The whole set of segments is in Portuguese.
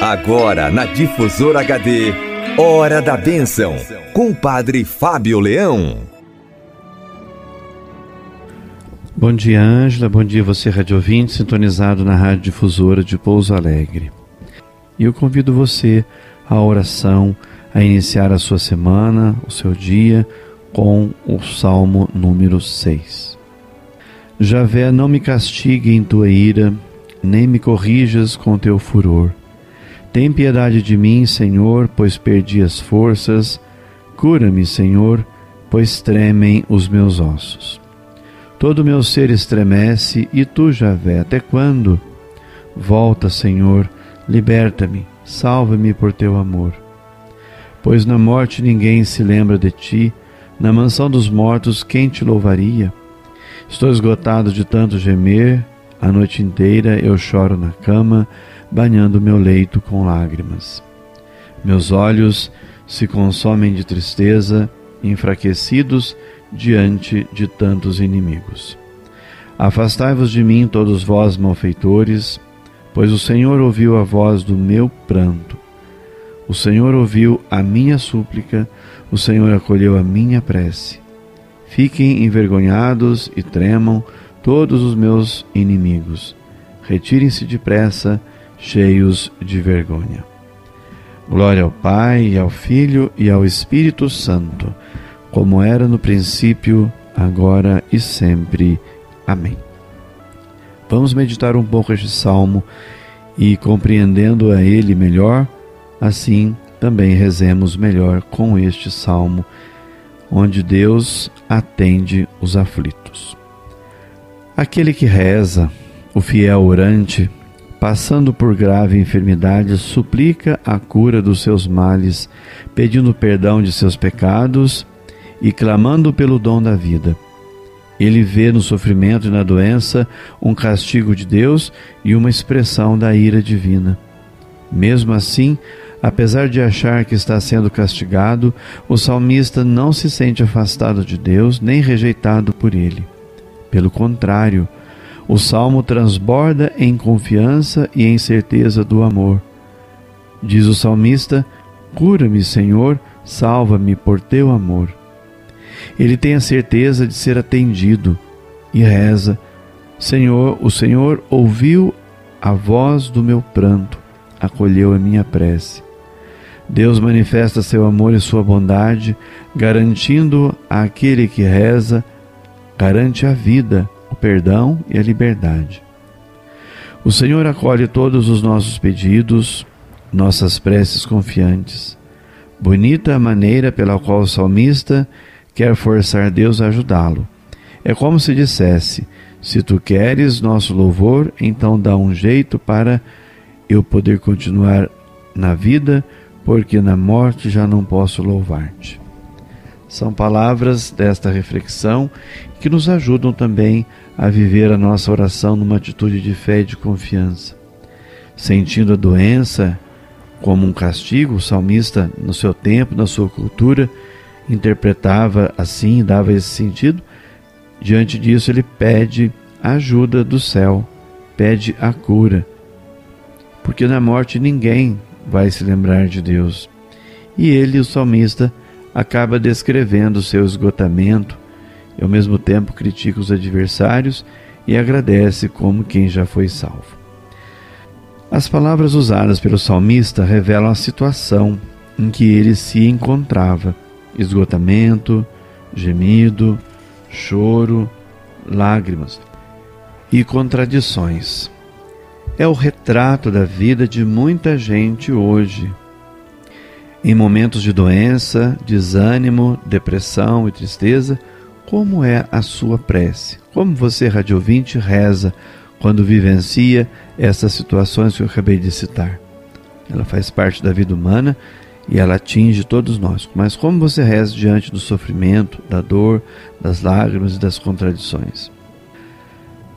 Agora na Difusora HD, Hora da Bênção, com o Padre Fábio Leão. Bom dia, Ângela. Bom dia, você, rádio ouvinte, sintonizado na Rádio Difusora de Pouso Alegre. E eu convido você à oração, a iniciar a sua semana, o seu dia, com o Salmo número 6. Javé, não me castigue em tua ira, nem me corrijas com teu furor tem piedade de mim, Senhor, pois perdi as forças. Cura-me, Senhor, pois tremem os meus ossos. Todo meu ser estremece, e tu, Javé, até quando? Volta, Senhor, liberta-me, salva-me por teu amor. Pois na morte ninguém se lembra de ti, na mansão dos mortos quem te louvaria? Estou esgotado de tanto gemer, a noite inteira eu choro na cama, banhando meu leito com lágrimas. Meus olhos se consomem de tristeza, enfraquecidos diante de tantos inimigos. Afastai-vos de mim, todos vós malfeitores, pois o Senhor ouviu a voz do meu pranto. O Senhor ouviu a minha súplica, o Senhor acolheu a minha prece. Fiquem envergonhados e tremam todos os meus inimigos. Retirem-se depressa cheios de vergonha. Glória ao Pai, ao Filho e ao Espírito Santo, como era no princípio, agora e sempre. Amém. Vamos meditar um pouco este salmo e, compreendendo a ele melhor, assim também rezemos melhor com este salmo, onde Deus atende os aflitos. Aquele que reza, o fiel orante, passando por grave enfermidade, suplica a cura dos seus males, pedindo perdão de seus pecados e clamando pelo dom da vida. Ele vê no sofrimento e na doença um castigo de Deus e uma expressão da ira divina. Mesmo assim, apesar de achar que está sendo castigado, o salmista não se sente afastado de Deus nem rejeitado por ele. Pelo contrário, o salmo transborda em confiança e em certeza do amor. Diz o salmista: Cura-me, Senhor, salva-me por teu amor. Ele tem a certeza de ser atendido e reza: Senhor, o Senhor ouviu a voz do meu pranto, acolheu a minha prece. Deus manifesta seu amor e sua bondade, garantindo àquele que reza, garante a vida o perdão e a liberdade. O Senhor acolhe todos os nossos pedidos, nossas preces confiantes. Bonita a maneira pela qual o salmista quer forçar Deus a ajudá-lo. É como se dissesse: Se tu queres nosso louvor, então dá um jeito para eu poder continuar na vida, porque na morte já não posso louvar-te. São palavras desta reflexão que nos ajudam também a viver a nossa oração numa atitude de fé e de confiança. Sentindo a doença como um castigo, o salmista, no seu tempo, na sua cultura, interpretava assim, dava esse sentido. Diante disso, ele pede a ajuda do céu, pede a cura. Porque na morte ninguém vai se lembrar de Deus. E ele, o salmista, acaba descrevendo seu esgotamento e ao mesmo tempo critica os adversários e agradece como quem já foi salvo. As palavras usadas pelo salmista revelam a situação em que ele se encontrava: esgotamento, gemido, choro, lágrimas e contradições. É o retrato da vida de muita gente hoje em momentos de doença, desânimo, depressão e tristeza, como é a sua prece? Como você, radiovinte, reza quando vivencia essas situações que eu acabei de citar? Ela faz parte da vida humana e ela atinge todos nós. Mas como você reza diante do sofrimento, da dor, das lágrimas e das contradições?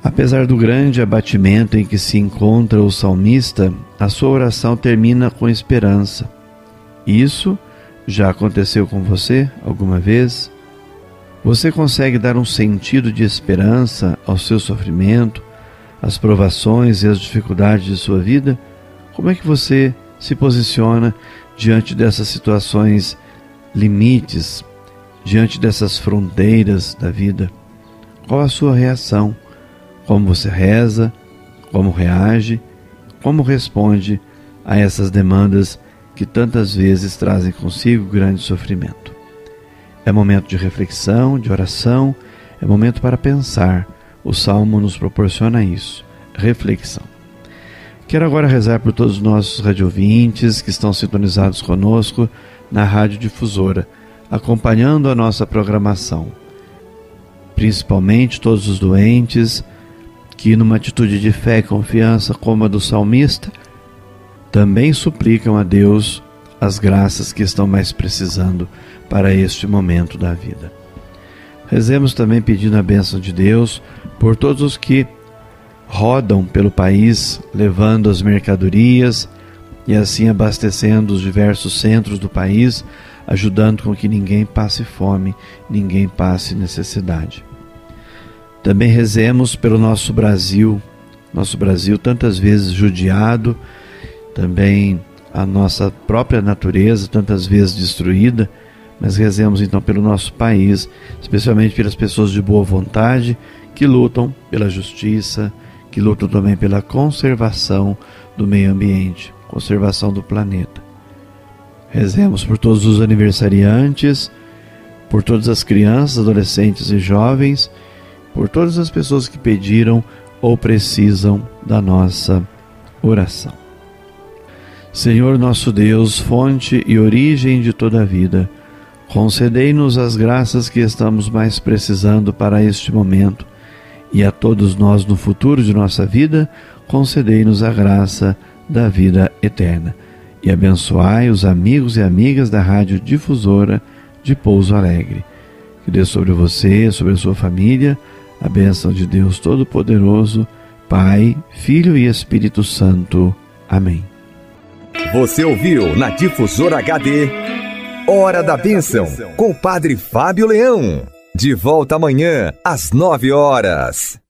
Apesar do grande abatimento em que se encontra o salmista, a sua oração termina com esperança isso já aconteceu com você alguma vez? Você consegue dar um sentido de esperança ao seu sofrimento, às provações e às dificuldades de sua vida? Como é que você se posiciona diante dessas situações limites, diante dessas fronteiras da vida? Qual a sua reação? Como você reza? Como reage? Como responde a essas demandas que tantas vezes trazem consigo grande sofrimento? É momento de reflexão, de oração, é momento para pensar. O salmo nos proporciona isso, reflexão. Quero agora rezar por todos os nossos radiovintes que estão sintonizados conosco na Rádio Difusora, acompanhando a nossa programação. Principalmente todos os doentes que, numa atitude de fé e confiança como a do salmista, também suplicam a Deus as graças que estão mais precisando para este momento da vida. Rezemos também pedindo a bênção de Deus por todos os que rodam pelo país levando as mercadorias e assim abastecendo os diversos centros do país, ajudando com que ninguém passe fome, ninguém passe necessidade. Também rezemos pelo nosso Brasil, nosso Brasil tantas vezes judiado, também a nossa própria natureza tantas vezes destruída, mas rezemos então pelo nosso país, especialmente pelas pessoas de boa vontade que lutam pela justiça, que lutam também pela conservação do meio ambiente, conservação do planeta. Rezemos por todos os aniversariantes, por todas as crianças, adolescentes e jovens, por todas as pessoas que pediram ou precisam da nossa oração. Senhor nosso Deus, fonte e origem de toda a vida, concedei-nos as graças que estamos mais precisando para este momento e a todos nós no futuro de nossa vida, concedei-nos a graça da vida eterna. E abençoai os amigos e amigas da Rádio Difusora de Pouso Alegre. Que dê sobre você, sobre a sua família, a bênção de Deus Todo-Poderoso, Pai, Filho e Espírito Santo. Amém. Você ouviu na Difusora HD Hora da Bênção com o Padre Fábio Leão. De volta amanhã, às nove horas.